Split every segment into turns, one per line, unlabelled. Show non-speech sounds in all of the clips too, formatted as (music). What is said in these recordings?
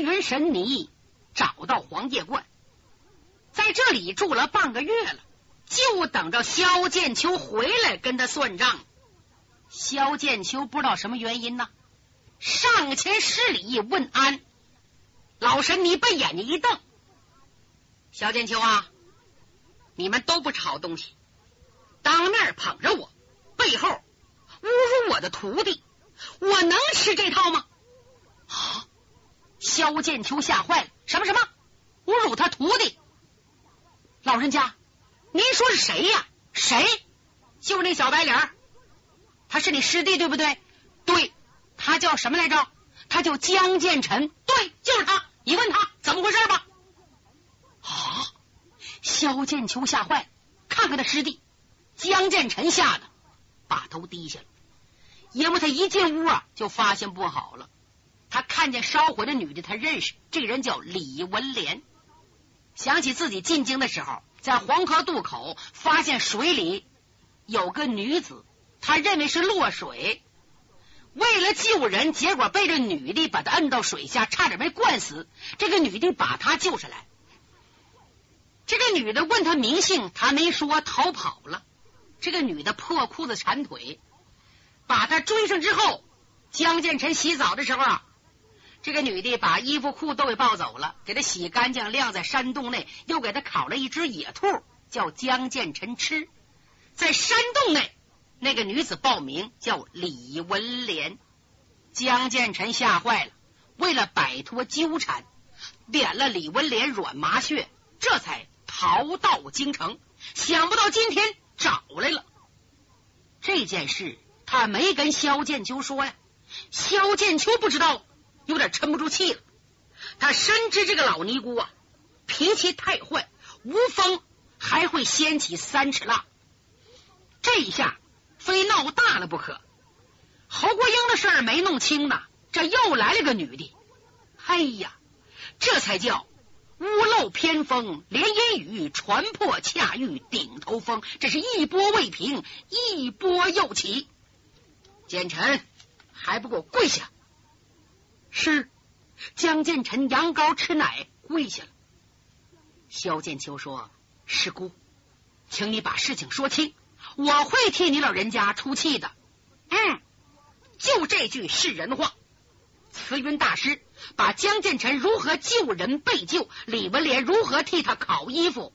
云神尼，找到黄叶观，在这里住了半个月了，就等着萧剑秋回来跟他算账。萧剑秋不知道什么原因呢，上前施礼问安。老神尼把眼睛一瞪：“萧剑秋啊，你们都不是好东西，当面捧着我，背后侮辱我的徒弟，我能吃这套吗？” (gasps) 啊！萧剑秋吓坏了，什么什么侮辱他徒弟？老人家，您说是谁呀？谁？就是那小白脸。他是你师弟对不对？对，他叫什么来着？他叫江建成。对，就是他。你问他怎么回事吧。啊！萧剑秋吓坏了，看看他师弟江建成，吓得把头低下了。因为他一进屋啊，就发现不好了。他看见烧火的女的，他认识，这个人叫李文莲。想起自己进京的时候，在黄河渡口发现水里有个女子。他认为是落水，为了救人，结果被这女的把他摁到水下，差点被灌死。这个女的把他救上来，这个女的问他名姓，他没说，逃跑了。这个女的破裤子缠腿，把他追上之后，江建成洗澡的时候啊，这个女的把衣服裤都给抱走了，给她洗干净，晾在山洞内，又给她烤了一只野兔，叫江建成吃，在山洞内。那个女子报名叫李文莲，江建成吓坏了。为了摆脱纠缠，点了李文莲软麻穴，这才逃到京城。想不到今天找来了这件事，他没跟萧剑秋说呀。萧剑秋不知道，有点沉不住气了。他深知这个老尼姑啊，脾气太坏，无风还会掀起三尺浪。这一下。非闹大了不可！侯国英的事儿没弄清呢，这又来了个女的。哎呀，这才叫屋漏偏逢连阴雨，船破恰遇顶头风。这是一波未平，一波又起。简臣还不给我跪下！是江建臣羊羔吃奶跪下了。萧剑秋说：“师姑，请你把事情说清。”我会替你老人家出气的，嗯，就这句是人话。慈云大师把江建成如何救人被救，李文莲如何替他烤衣服，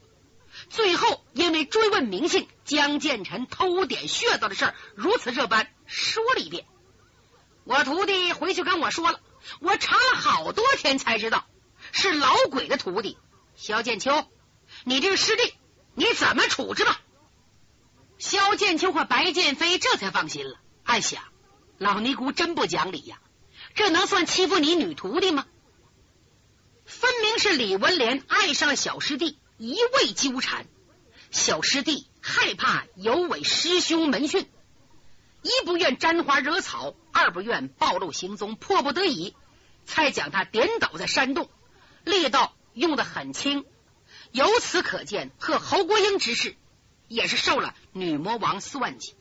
最后因为追问名姓，江建成偷点穴道的事，如此这般说了一遍。我徒弟回去跟我说了，我查了好多天才知道是老鬼的徒弟萧剑秋。你这个师弟，你怎么处置吧？萧剑秋和白剑飞这才放心了，暗想：老尼姑真不讲理呀，这能算欺负你女徒弟吗？分明是李文莲爱上了小师弟，一味纠缠。小师弟害怕有违师兄门训，一不愿沾花惹草，二不愿暴露行踪，迫不得已才将他点倒在山洞，力道用的很轻。由此可见，和侯国英之事。也是受了女魔王算计，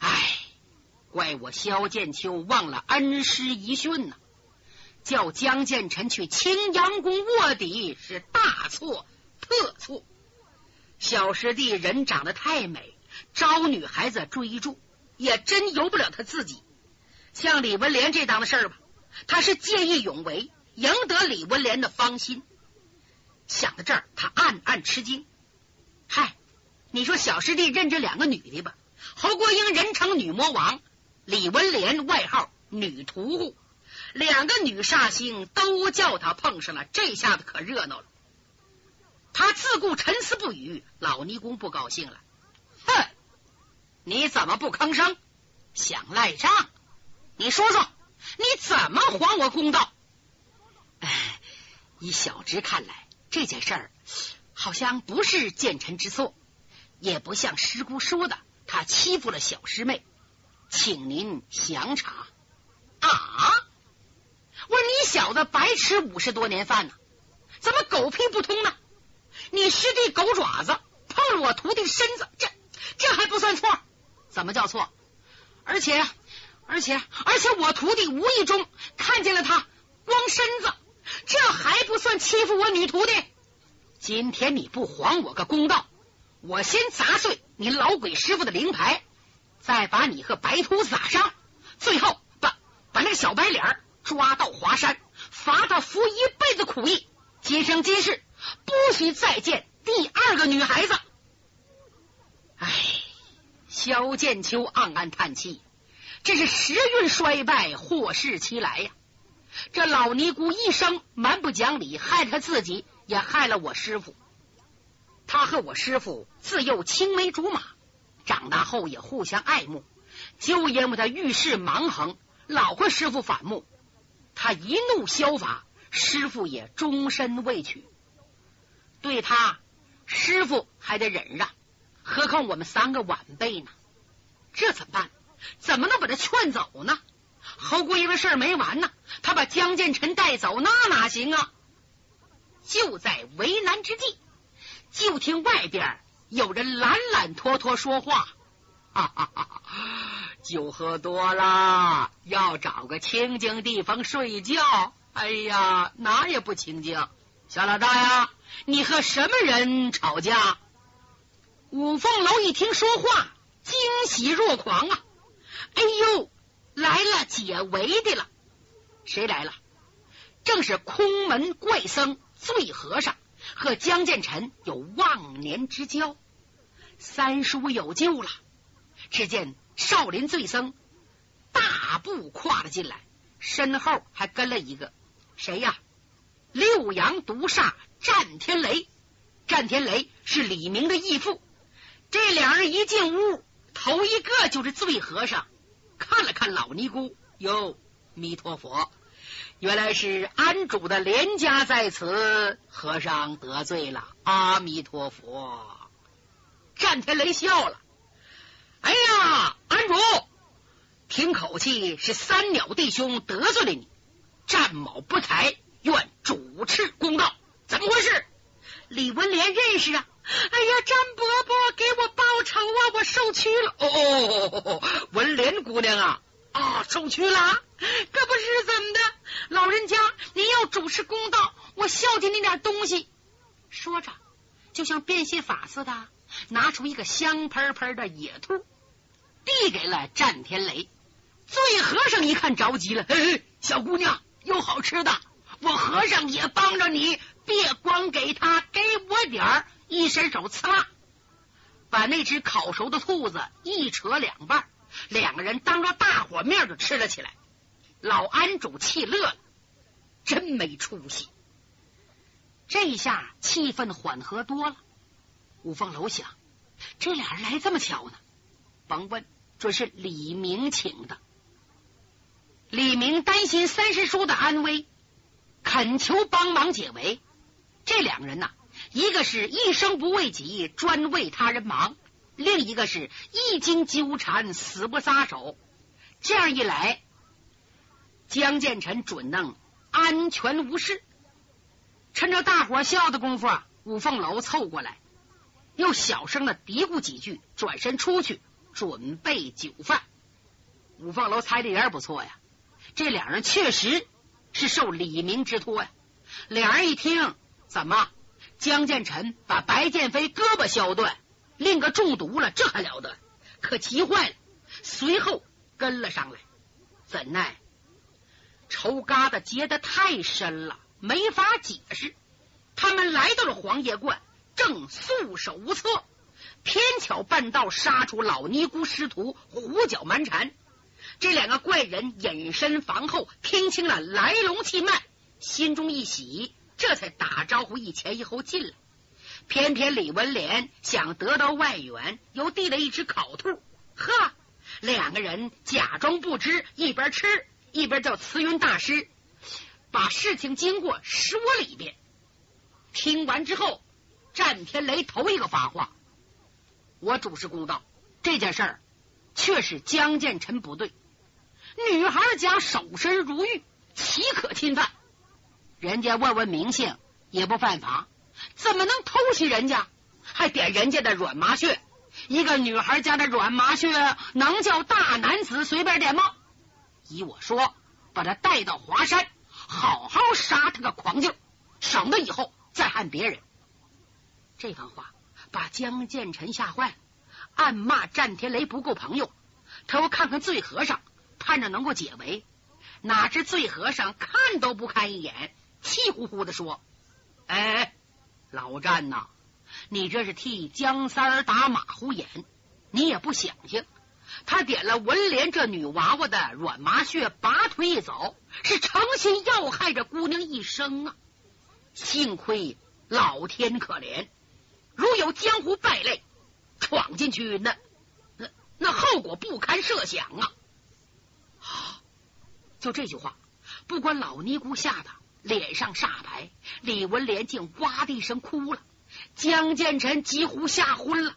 唉，怪我萧剑秋忘了恩师遗训呢，叫江建臣去青阳宫卧底是大错特错。小师弟人长得太美，招女孩子追逐，也真由不了他自己。像李文莲这档子事儿吧，他是见义勇为，赢得李文莲的芳心。想到这儿，他暗暗吃惊，嗨。你说小师弟认这两个女的吧？侯国英人称女魔王，李文莲外号女屠户，两个女煞星都叫他碰上了，这下子可热闹了。他自顾沉思不语，老尼姑不高兴了，哼，你怎么不吭声？想赖账？你说说，你怎么还我公道？哎，以小侄看来，这件事儿好像不是奸臣之错。也不像师姑说的，他欺负了小师妹，请您详查啊！我说你小子白吃五十多年饭呢，怎么狗屁不通呢？你师弟狗爪子碰了我徒弟身子，这这还不算错？怎么叫错？而且而且而且我徒弟无意中看见了他光身子，这还不算欺负我女徒弟？今天你不还我个公道，我先砸碎你老鬼师傅的灵牌，再把你和白秃子打伤，最后把把那个小白脸抓到华山，罚他服一辈子苦役，今生今世不许再见第二个女孩子。唉，萧剑秋暗暗叹气，这是时运衰败，祸事期来呀！这老尼姑一生蛮不讲理，害他自己。也害了我师傅，他和我师傅自幼青梅竹马，长大后也互相爱慕。就因为他遇事蛮横，老和师傅反目，他一怒削发，师傅也终身未娶。对他，师傅还得忍让，何况我们三个晚辈呢？这怎么办？怎么能把他劝走呢？侯姑爷的事儿没完呢，他把江建成带走，那哪行啊？就在为难之际，就听外边有人懒懒拖拖说话：“哈 (laughs) 哈哈哈！酒喝多了，要找个清静地方睡觉。哎呀，哪也不清静。小老大呀，你和什么人吵架？”五凤楼一听说话，惊喜若狂啊！哎呦，来了解围的了。谁来了？正是空门怪僧。醉和尚和江建臣有忘年之交，三叔有救了。只见少林醉僧大步跨了进来，身后还跟了一个谁呀？六阳毒煞战天雷。战天雷是李明的义父。这两人一进屋，头一个就是醉和尚，看了看老尼姑，哟，弥陀佛。原来是安主的连家在此，和尚得罪了。阿弥陀佛。战天雷笑了。哎呀，安主，听口气是三鸟弟兄得罪了你，战某不才，愿主持公道。怎么回事？李文莲认识啊。(laughs) 哎呀，张伯伯给我报仇啊，我受屈了。哦哦哦哦，文莲姑娘啊。啊，受屈了，可不是怎么的？老人家，您要主持公道，我孝敬你点东西。说着，就像变戏法似的，拿出一个香喷喷的野兔，递给了战天雷。醉和尚一看着急了，嘿，小姑娘有好吃的，我和尚也帮着你，别光给他，给我点儿。一伸手，刺啦，把那只烤熟的兔子一扯两半。两个人当着大伙面就吃了起来，老安主气乐了，真没出息。这下气氛缓和多了。五凤楼想，这俩人来这么巧呢？甭问，准是李明请的。李明担心三师叔的安危，恳求帮忙解围。这两个人呐，一个是一生不为己，专为他人忙。另一个是一经纠缠，死不撒手。这样一来，江建成准能安全无事。趁着大伙笑的功夫啊，五凤楼凑过来，又小声的嘀咕几句，转身出去准备酒饭。五凤楼猜的也不错呀，这两人确实是受李明之托呀。两人一听，怎么江建成把白剑飞胳膊削断？另个中毒了，这还了得！可急坏了，随后跟了上来。怎奈仇疙瘩结得太深了，没法解释。他们来到了黄叶观，正束手无策，偏巧半道杀出老尼姑师徒，胡搅蛮缠。这两个怪人隐身房后，听清了来龙去脉，心中一喜，这才打招呼一前一后进来。偏偏李文莲想得到外援，又递了一只烤兔。呵，两个人假装不知，一边吃一边叫慈云大师把事情经过说了一遍。听完之后，战天雷头一个发话：“我主持公道，这件事儿确是江建臣不对。女孩家守身如玉，岂可侵犯？人家问问名姓也不犯法。”怎么能偷袭人家，还点人家的软麻穴？一个女孩家的软麻穴，能叫大男子随便点吗？依我说，把他带到华山，好好杀他个狂劲，省得以后再害别人。这番话把江建成吓坏了，暗骂战天雷不够朋友。他要看看醉和尚，盼着能够解围。哪知醉和尚看都不看一眼，气呼呼的说：“哎，老战呐，你这是替江三儿打马虎眼。你也不想想，他点了文莲这女娃娃的软麻穴，拔腿一走，是诚心要害这姑娘一生啊！幸亏老天可怜，如有江湖败类闯进去，那那那后果不堪设想啊！”就这句话，不管老尼姑吓得脸上煞白，李文莲竟哇的一声哭了，江建臣几乎吓昏了，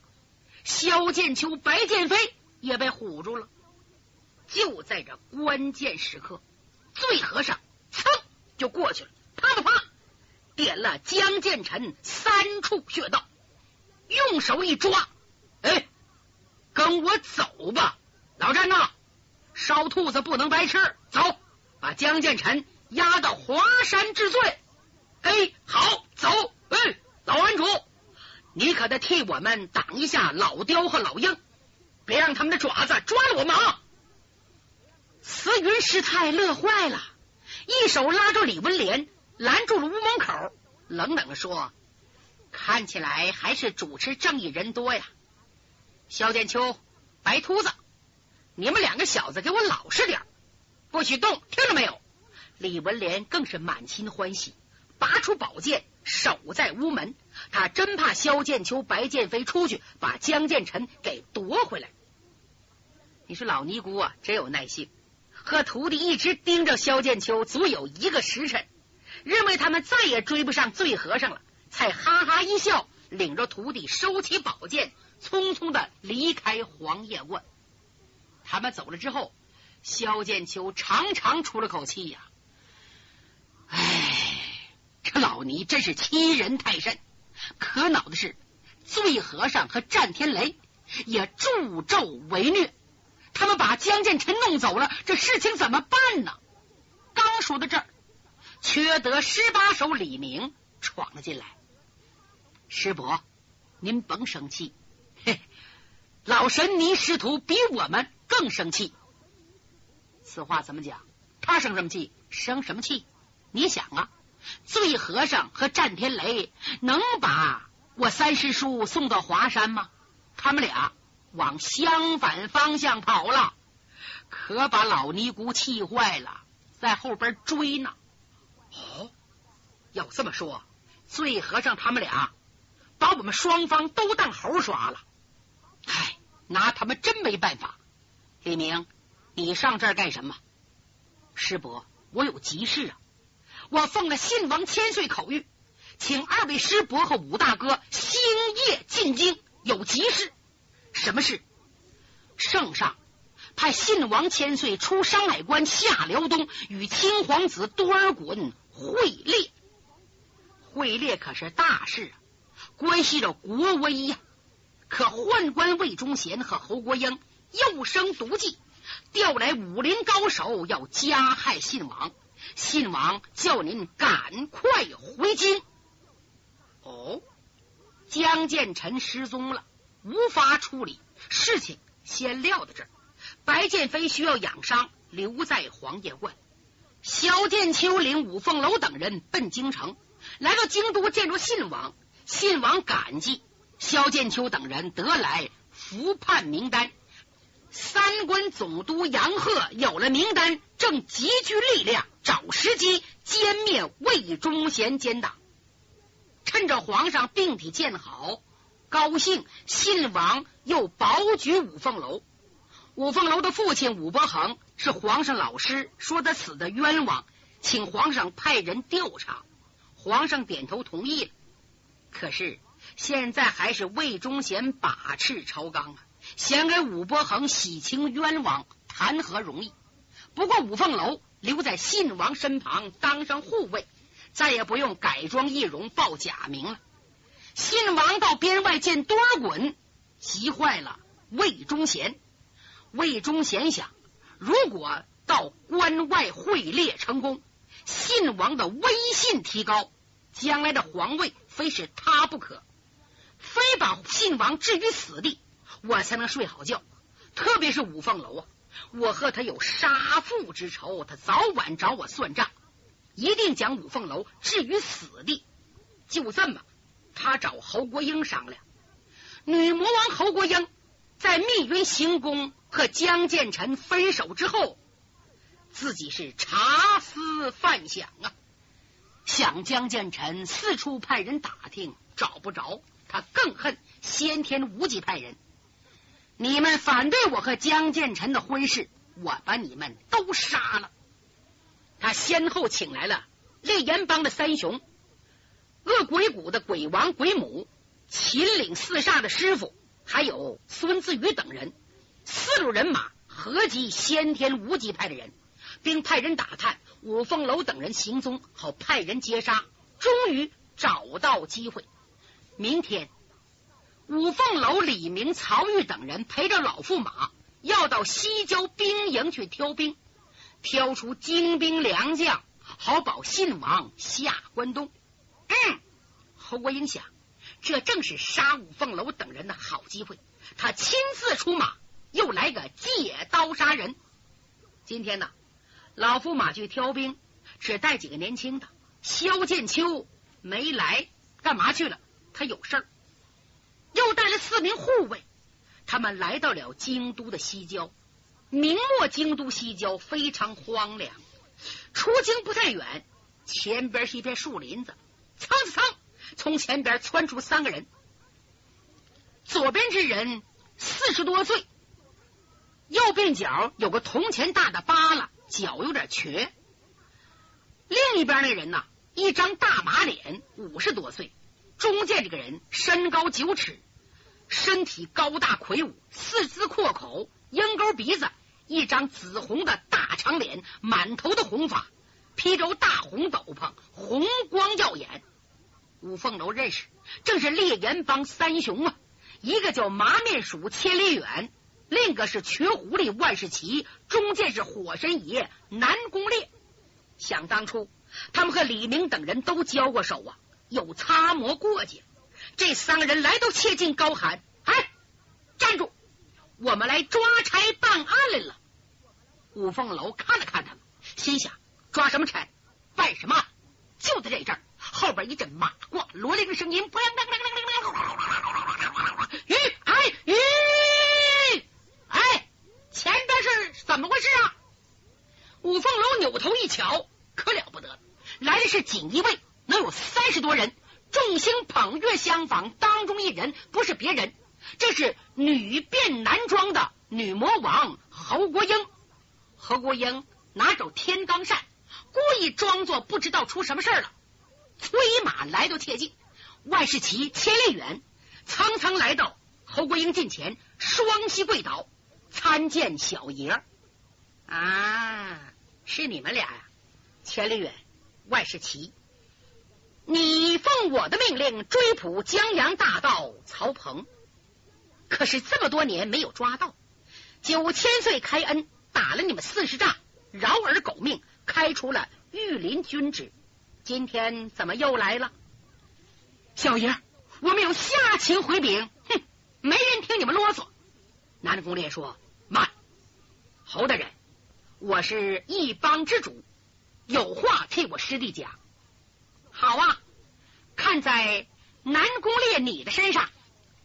萧剑秋、白剑飞也被唬住了。就在这关键时刻，醉和尚噌就过去了，啪啪啪点了江建臣三处穴道，用手一抓，哎，跟我走吧，老詹呐！烧兔子不能白吃，走，把江建臣押到华山治罪。哎，好，走。哎，老安主，你可得替我们挡一下老刁和老鹰，别让他们的爪子抓了我们啊！慈云师太乐坏了，一手拉住李文莲，拦住了屋门口，冷冷的说：“看起来还是主持正义人多呀，萧剑秋，白秃子。”你们两个小子给我老实点，不许动，听到没有？李文莲更是满心欢喜，拔出宝剑守在屋门。他真怕萧剑秋、白剑飞出去把江建臣给夺回来。你说老尼姑啊，真有耐性，和徒弟一直盯着萧剑秋，足有一个时辰，认为他们再也追不上醉和尚了，才哈哈一笑，领着徒弟收起宝剑，匆匆的离开黄叶观。他们走了之后，萧剑秋长长出了口气呀。老尼真是欺人太甚！可恼的是，醉和尚和战天雷也助纣为虐。他们把江建成弄走了，这事情怎么办呢？刚说到这儿，缺德十八手李明闯了进来。师伯，您甭生气，嘿，老神尼师徒比我们。更生气，此话怎么讲？他生什么气？生什么气？你想啊，醉和尚和战天雷能把我三师叔送到华山吗？他们俩往相反方向跑了，可把老尼姑气坏了，在后边追呢。哦，要这么说，醉和尚他们俩把我们双方都当猴耍了。唉，拿他们真没办法。李明，你上这儿干什么？师伯，我有急事啊！我奉了信王千岁口谕，请二位师伯和武大哥星夜进京，有急事。什么事？圣上派信王千岁出山海关下辽东，与青皇子多尔衮会猎。会猎可是大事啊，关系着国威呀！可宦官魏忠贤和侯国英。又生毒计，调来武林高手要加害信王。信王叫您赶快回京。哦，江建臣失踪了，无法处理，事情先撂到这儿。白剑飞需要养伤，留在黄叶观。萧剑秋领五凤楼等人奔京城，来到京都见着信王。信王感激萧剑秋等人，得来福判名单。三关总督杨鹤有了名单，正集聚力量找时机歼灭魏忠贤奸党。趁着皇上病体渐好，高兴，信王又保举五凤楼。五凤楼的父亲武伯衡是皇上老师，说他死的冤枉，请皇上派人调查。皇上点头同意了。可是现在还是魏忠贤把持朝纲啊。想给武伯衡洗清冤枉，谈何容易？不过五凤楼留在信王身旁，当上护卫，再也不用改装易容报假名了。信王到边外见多尔衮，急坏了魏忠贤。魏忠贤想，如果到关外会猎成功，信王的威信提高，将来的皇位非是他不可，非把信王置于死地，我才能睡好觉。特别是五凤楼啊，我和他有杀父之仇，他早晚找我算账，一定将五凤楼置于死地。就这么，他找侯国英商量。女魔王侯国英在密云行宫和江建成分手之后，自己是茶思饭想啊，想江建成四处派人打听找不着，他更恨先天无极派人。你们反对我和江建成的婚事，我把你们都杀了。他先后请来了烈焰帮的三雄。恶鬼谷的鬼王、鬼母，秦岭四煞的师傅，还有孙子宇等人，四路人马合集先天无极派的人，并派人打探五凤楼等人行踪，好派人截杀。终于找到机会，明天五凤楼李明、曹玉等人陪着老驸马，要到西郊兵营去挑兵，挑出精兵良将，好保信王下关东。嗯，侯国英想，这正是杀五凤楼等人的好机会。他亲自出马，又来个借刀杀人。今天呢，老驸马去挑兵，只带几个年轻的。萧剑秋没来，干嘛去了？他有事儿。又带了四名护卫，他们来到了京都的西郊。明末京都西郊非常荒凉，出京不太远，前边是一片树林子。噌噌，从前边窜出三个人。左边之人四十多岁，右边脚有个铜钱大的疤了，脚有点瘸。另一边那人呢，一张大马脸，五十多岁。中间这个人身高九尺，身体高大魁梧，四肢阔口，鹰钩鼻子，一张紫红的大长脸，满头的红发。披着大红斗篷，红光耀眼。五凤楼认识，正是烈焰帮三雄啊！一个叫麻面鼠千里远，另一个是瘸狐狸万事奇，中间是火神爷南宫烈。想当初，他们和李明等人都交过手啊，有擦磨过节。这三个人来到，切近高喊：“哎，站住！我们来抓差办案来了。”五凤楼看了看他们，心想。抓什么差？办什么？就在这阵儿，后边一阵马褂罗铃声音，不啷当啷啷啷啷吁哎吁哎，前边是怎么回事啊？五凤楼扭头一瞧，可了不得，来的是锦衣卫，能有三十多人，众星捧月相仿，当中一人不是别人，这是女变男装的女魔王侯国英。侯国英拿走天罡扇。故意装作不知道出什么事了，催马来到切近，万事奇千里远，苍苍来到侯国英近前，双膝跪倒，参见小爷。啊，是你们俩呀，千里远，万事奇，你奉我的命令追捕江洋大盗曹鹏，可是这么多年没有抓到，九千岁开恩，打了你们四十仗，饶尔狗命。开除了御林军职，今天怎么又来了？小爷，我们有下情回禀。哼，没人听你们啰嗦。南宫烈说：“慢，侯大人，我是一帮之主，有话替我师弟讲。好啊，看在南宫烈你的身上，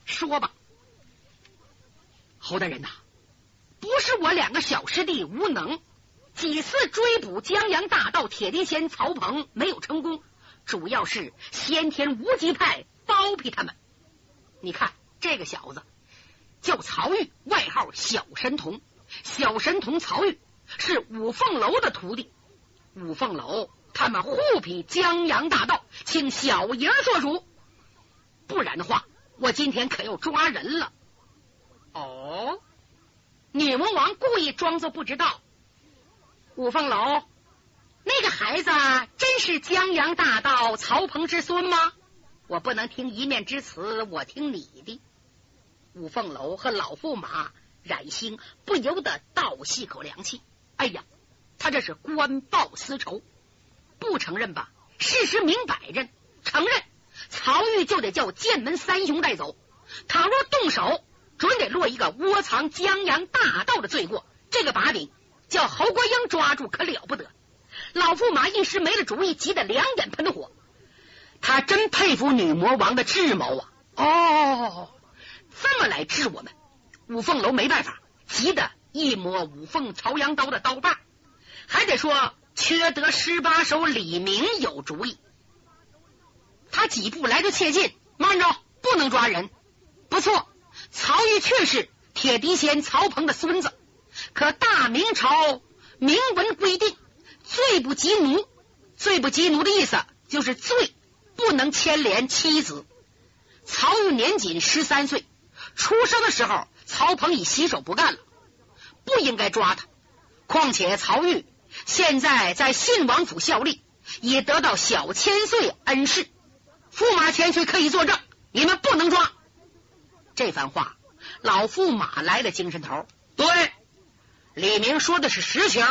说吧。侯大人呐，不是我两个小师弟无能。”几次追捕江洋大盗铁地仙曹鹏没有成功，主要是先天无极派包庇他们。你看这个小子叫曹玉，外号小神童。小神童曹玉是五凤楼的徒弟，五凤楼他们护庇江洋大盗，请小爷做主。不然的话，我今天可要抓人了。哦，女魔王故意装作不知道。五凤楼，那个孩子真是江洋大盗曹鹏之孙吗？我不能听一面之词，我听你的。五凤楼和老驸马冉兴不由得倒吸口凉气。哎呀，他这是官报私仇，不承认吧？事实明摆着，承认曹玉就得叫剑门三雄带走。倘若动手，准得落一个窝藏江洋大盗的罪过。这个把柄叫侯国英抓住，可了不得。老驸马一时没了主意，急得两眼喷火。他真佩服女魔王的智谋啊！哦，这么来治我们，五凤楼没办法，急得一摸五凤朝阳刀的刀把，还得说缺德十八手李明有主意。他几步来个切近，慢着，不能抓人。不错，曹玉却是铁笛仙曹鹏的孙子，可大明朝明文规定。罪不及奴，罪不及奴的意思就是罪不能牵连妻子。曹玉年仅十三岁，出生的时候，曹鹏已洗手不干了，不应该抓他。况且曹玉现在在信王府效力，也得到小千岁恩师，驸马千岁可以作证，你们不能抓。这番话，老驸马来了精神头。对，李明说的是实情。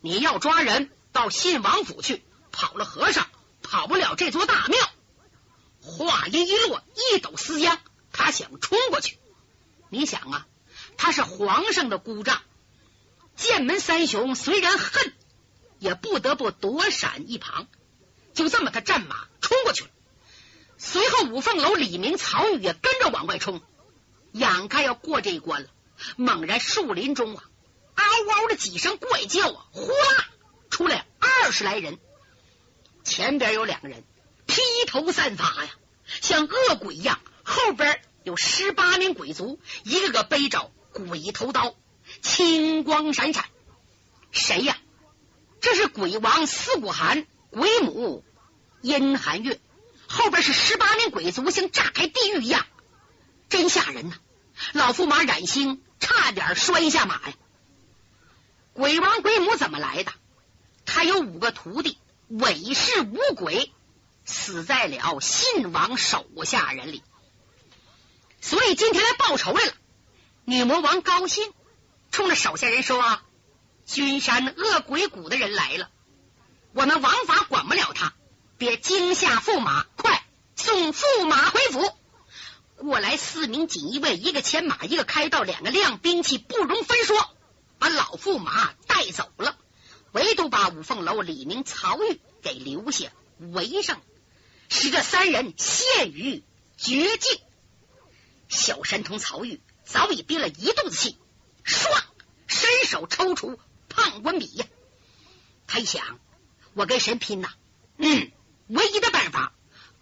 你要抓人，到信王府去。跑了和尚，跑不了这座大庙。话音一落，一抖丝缰，他想冲过去。你想啊，他是皇上的姑丈，剑门三雄虽然恨，也不得不躲闪一旁。就这么，他战马冲过去了。随后，五凤楼李明、曹宇也跟着往外冲。眼看要过这一关了，猛然树林中啊！嗷嗷的几声怪叫啊！呼啦，出来二十来人，前边有两个人披头散发呀，像恶鬼一样；后边有十八名鬼卒，一个个背着鬼头刀，青光闪闪。谁呀？这是鬼王司古寒，鬼母阴寒月，后边是十八名鬼卒，像炸开地狱一样，真吓人呐！老驸马冉兴差点摔下马呀！鬼王鬼母怎么来的？他有五个徒弟，韦氏五鬼，死在了信王手下人里，所以今天来报仇来了。女魔王高兴，冲着手下人说：“君山恶鬼谷的人来了，我们王法管不了他，别惊吓驸马，快送驸马回府。”过来四名锦衣卫，一个牵马，一个开道，两个亮兵器，不容分说。把老驸马带走了，唯独把五凤楼李明、曹玉给留下围上，使这三人陷于绝境。小神童曹玉早已憋了一肚子气，唰，伸手抽出胖官笔呀！他一想，我跟神拼呐，嗯，唯一的办法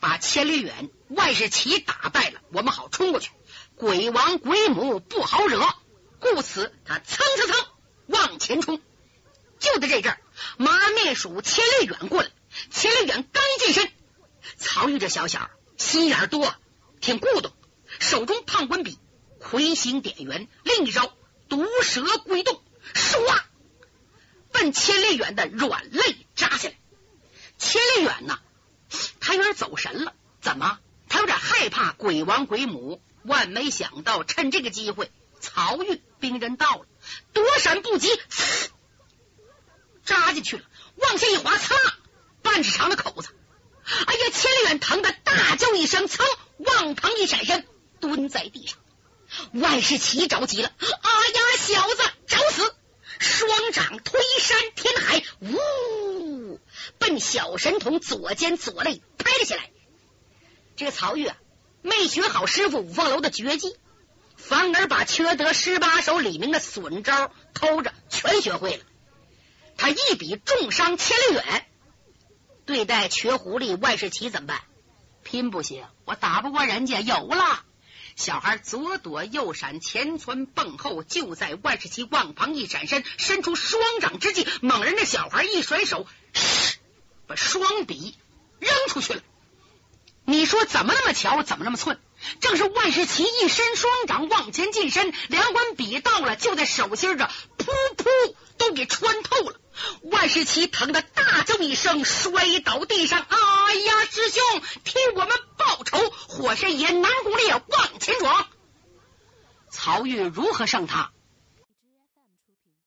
把千里远、万事奇打败了，我们好冲过去。鬼王鬼母不好惹，故此他蹭蹭蹭。往前冲，就在这阵儿，麻面鼠千里远过来。千里远刚一近身，曹玉这小小心眼多，挺固动，手中胖官笔魁星点圆，另一招毒蛇归洞，唰，奔千里远的软肋扎下来。千里远呐，他有点走神了，怎么？他有点害怕鬼王鬼母。万没想到，趁这个机会，曹玉兵人到了。躲闪不及，扎进去了，往下一滑，擦，半尺长的口子。哎呀，千里远疼的大叫一声，噌，往旁一闪身，蹲在地上。万事奇着急了，哎呀，小子找死！双掌推山填海，呜，奔小神童左肩左肋拍了起来。这个曹玉啊，没学好师傅五凤楼的绝技。反而把缺德十八手李明的损招偷着全学会了。他一笔重伤千里远，对待瘸狐狸万事奇怎么办？拼不行，我打不过人家。有了，小孩左躲右闪，前窜蹦后，就在万世奇往旁一闪身，伸出双掌之际，猛然的小孩一甩手，把双笔扔出去了。你说怎么那么巧？怎么那么寸？正是万世奇一伸双掌往前近身，两管笔到了，就在手心这噗噗都给穿透了。万世奇疼得大叫一声，摔倒地上。哎呀，师兄，替我们报仇！火神爷南宫烈往前闯。曹玉如何胜他？